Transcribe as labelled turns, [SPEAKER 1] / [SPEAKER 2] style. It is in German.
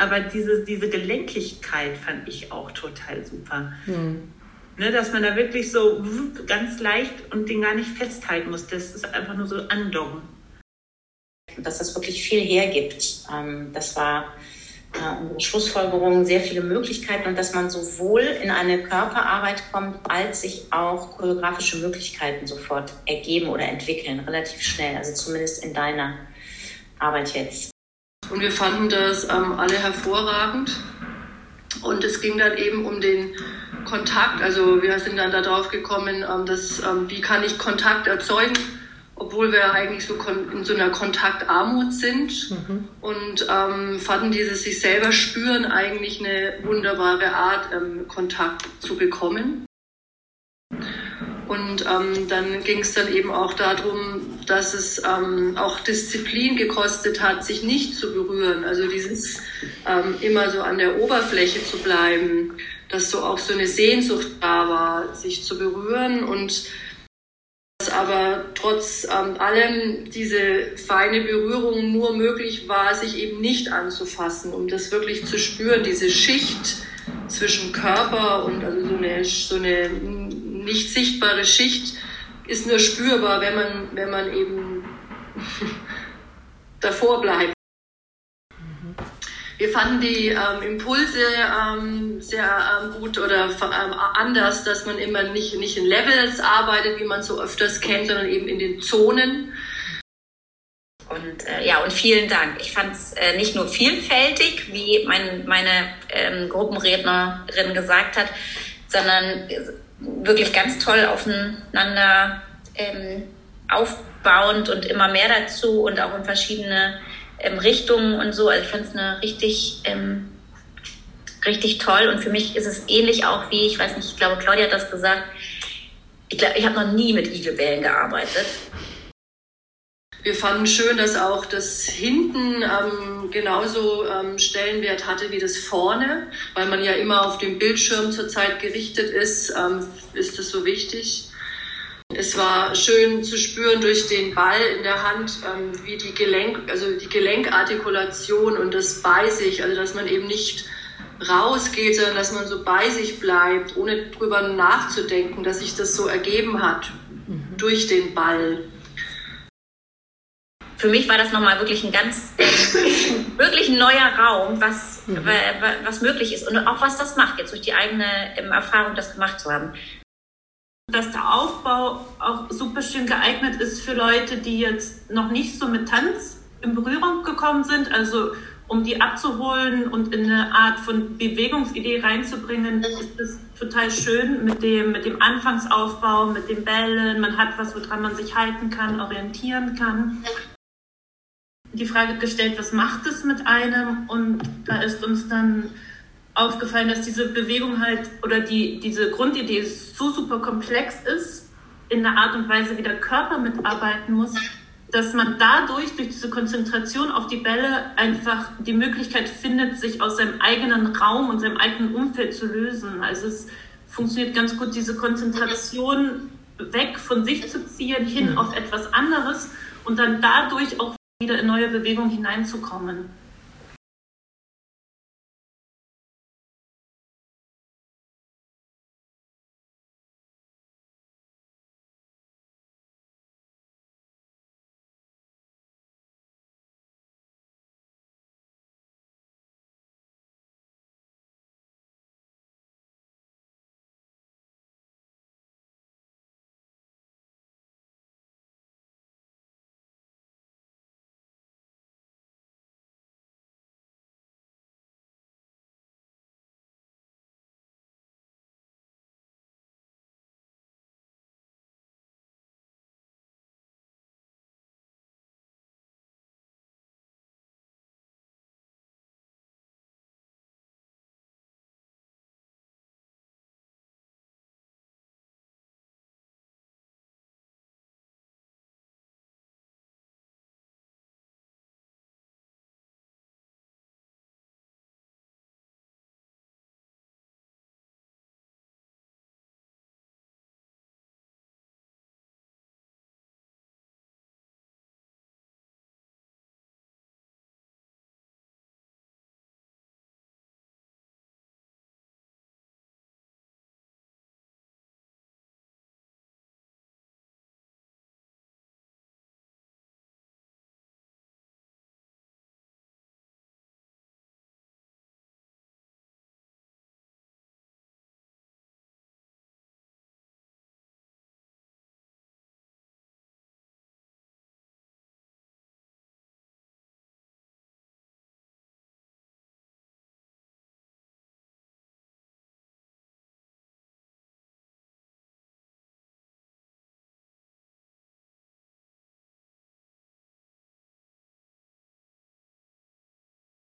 [SPEAKER 1] aber diese, diese Gelenkigkeit fand ich auch total super. Mhm. Ne, dass man da wirklich so ganz leicht und den gar nicht festhalten muss. Das ist einfach nur so andocken.
[SPEAKER 2] Dass das wirklich viel hergibt. Ähm, das war äh, unsere Schlussfolgerung, sehr viele Möglichkeiten und dass man sowohl in eine Körperarbeit kommt, als sich auch choreografische Möglichkeiten sofort ergeben oder entwickeln, relativ schnell. Also zumindest in deiner Arbeit jetzt.
[SPEAKER 3] Und wir fanden das ähm, alle hervorragend. Und es ging dann eben um den Kontakt. Also wir sind dann darauf gekommen, ähm, dass, ähm, wie kann ich Kontakt erzeugen, obwohl wir eigentlich so in so einer Kontaktarmut sind. Mhm. Und ähm, fanden dieses sich selber spüren eigentlich eine wunderbare Art, ähm, Kontakt zu bekommen. Und ähm, dann ging es dann eben auch darum, dass es ähm, auch Disziplin gekostet hat, sich nicht zu berühren. Also dieses ähm, immer so an der Oberfläche zu bleiben, dass so auch so eine Sehnsucht da war, sich zu berühren und dass aber trotz ähm, allem diese feine Berührung nur möglich war, sich eben nicht anzufassen, um das wirklich zu spüren, diese Schicht zwischen Körper und also so eine, so eine nicht sichtbare Schicht ist nur spürbar, wenn man, wenn man eben davor bleibt. Wir fanden die ähm, Impulse ähm, sehr ähm, gut oder ähm, anders, dass man immer nicht, nicht in Levels arbeitet, wie man so öfters kennt, sondern eben in den Zonen.
[SPEAKER 2] Und äh, ja, und vielen Dank. Ich fand es äh, nicht nur vielfältig, wie mein, meine ähm, Gruppenrednerin gesagt hat, sondern wirklich ganz toll aufeinander ähm, aufbauend und immer mehr dazu und auch in verschiedene ähm, Richtungen und so. Also ich fand es eine richtig, ähm, richtig toll und für mich ist es ähnlich auch wie, ich weiß nicht, ich glaube, Claudia hat das gesagt, ich, glaub, ich habe noch nie mit Igelbällen gearbeitet.
[SPEAKER 3] Wir fanden schön, dass auch das hinten ähm, genauso ähm, Stellenwert hatte wie das vorne, weil man ja immer auf dem Bildschirm zurzeit gerichtet ist, ähm, ist das so wichtig. Es war schön zu spüren durch den Ball in der Hand, ähm, wie die Gelenk, also die Gelenkartikulation und das bei sich, also dass man eben nicht rausgeht, sondern dass man so bei sich bleibt, ohne drüber nachzudenken, dass sich das so ergeben hat mhm. durch den Ball
[SPEAKER 2] für mich war das nochmal wirklich ein ganz, wirklich ein neuer Raum, was, mhm. was möglich ist und auch was das macht, jetzt durch die eigene ähm, Erfahrung, das gemacht zu haben.
[SPEAKER 1] Dass der Aufbau auch super schön geeignet ist für Leute, die jetzt noch nicht so mit Tanz in Berührung gekommen sind, also um die abzuholen und in eine Art von Bewegungsidee reinzubringen, ist es total schön mit dem, mit dem Anfangsaufbau, mit den Bällen. Man hat was, woran man sich halten kann, orientieren kann die Frage gestellt, was macht es mit einem? Und da ist uns dann aufgefallen, dass diese Bewegung halt oder die, diese Grundidee so super komplex ist, in der Art und Weise, wie der Körper mitarbeiten muss, dass man dadurch, durch diese Konzentration auf die Bälle, einfach die Möglichkeit findet, sich aus seinem eigenen Raum und seinem eigenen Umfeld zu lösen. Also es funktioniert ganz gut, diese Konzentration weg von sich zu ziehen, hin mhm. auf etwas anderes und dann dadurch auch wieder in neue Bewegungen hineinzukommen.